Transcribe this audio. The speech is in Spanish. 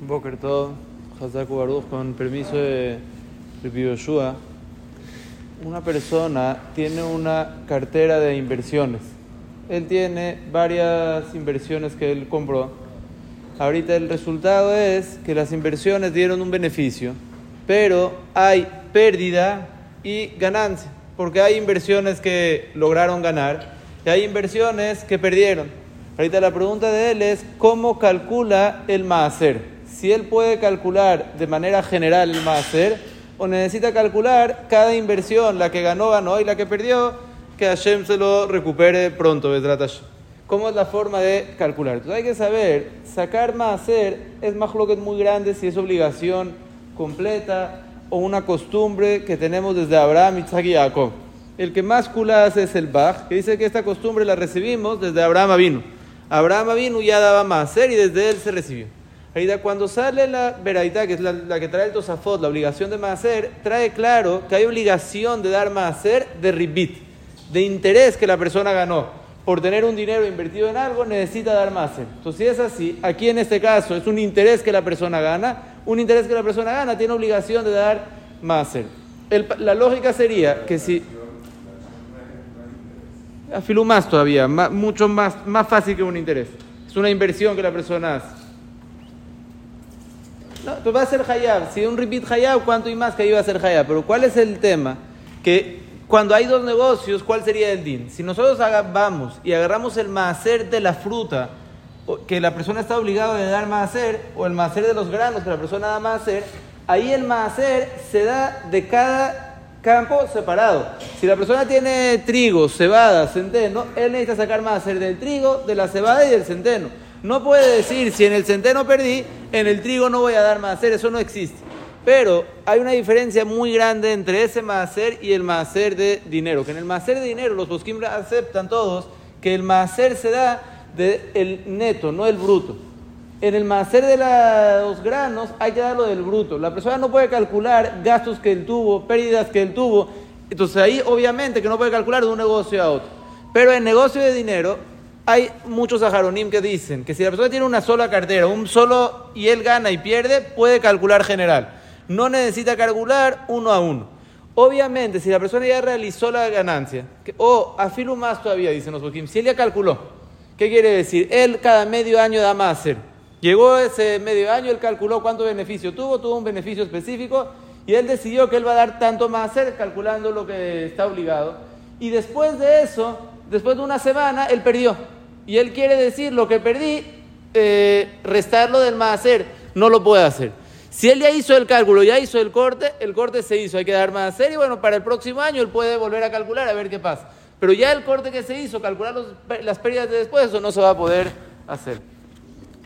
Boker Hazaku Baruch, con permiso de Yoshua. Una persona tiene una cartera de inversiones. Él tiene varias inversiones que él compró. Ahorita el resultado es que las inversiones dieron un beneficio, pero hay pérdida y ganancia, porque hay inversiones que lograron ganar y hay inversiones que perdieron. Ahorita la pregunta de él es cómo calcula el maaser. Si él puede calcular de manera general el maaser o necesita calcular cada inversión, la que ganó, ganó y la que perdió, que Hashem se lo recupere pronto, ¿Cómo es la forma de calcular? Entonces hay que saber, sacar maaser es más lo que es muy grande si es obligación completa o una costumbre que tenemos desde Abraham, Isaac y Jacob. El que más cula hace es el Bach, que dice que esta costumbre la recibimos desde Abraham vino. Abraham vino ya daba maaser y desde él se recibió. Cuando sale la veraita, que es la, que trae el Tosafot, la obligación de maaser, trae claro que hay obligación de dar maaser de ribit, de interés que la persona ganó. Por tener un dinero invertido en algo, necesita dar maaser. Entonces, si es así, aquí en este caso es un interés que la persona gana, un interés que la persona gana tiene obligación de dar maaser. la lógica sería que si afiló más todavía, mucho más, más fácil que un interés. Es una inversión que la persona hace. No, pues va a ser hayab. Si un repeat hayab, ¿cuánto y más que va a ser hayab? Pero ¿cuál es el tema? Que cuando hay dos negocios, ¿cuál sería el din? Si nosotros vamos y agarramos el maaser de la fruta, que la persona está obligada a dar maaser, o el maaser de los granos que la persona da maaser, ahí el maaser se da de cada campo separado. Si la persona tiene trigo, cebada, centeno, él necesita sacar más del trigo, de la cebada y del centeno. No puede decir, si en el centeno perdí, en el trigo no voy a dar más eso no existe. Pero hay una diferencia muy grande entre ese maaser y el maaser de dinero. Que en el maaser de dinero los bosquim aceptan todos que el maaser se da del neto, no el bruto en el macer de los granos hay que darlo del bruto. La persona no puede calcular gastos que él tuvo, pérdidas que él tuvo. Entonces ahí obviamente que no puede calcular de un negocio a otro. Pero en negocio de dinero hay muchos ajaronim que dicen que si la persona tiene una sola cartera, un solo y él gana y pierde, puede calcular general. No necesita calcular uno a uno. Obviamente, si la persona ya realizó la ganancia, o afilo más todavía, dicen los boquim, si él ya calculó, ¿qué quiere decir? Él cada medio año da más hacer. Llegó ese medio año, él calculó cuánto beneficio tuvo, tuvo un beneficio específico y él decidió que él va a dar tanto más hacer calculando lo que está obligado. Y después de eso, después de una semana, él perdió. Y él quiere decir, lo que perdí, eh, restarlo del más hacer, no lo puede hacer. Si él ya hizo el cálculo, ya hizo el corte, el corte se hizo, hay que dar más hacer y bueno, para el próximo año él puede volver a calcular a ver qué pasa. Pero ya el corte que se hizo, calcular las pérdidas de después, eso no se va a poder hacer.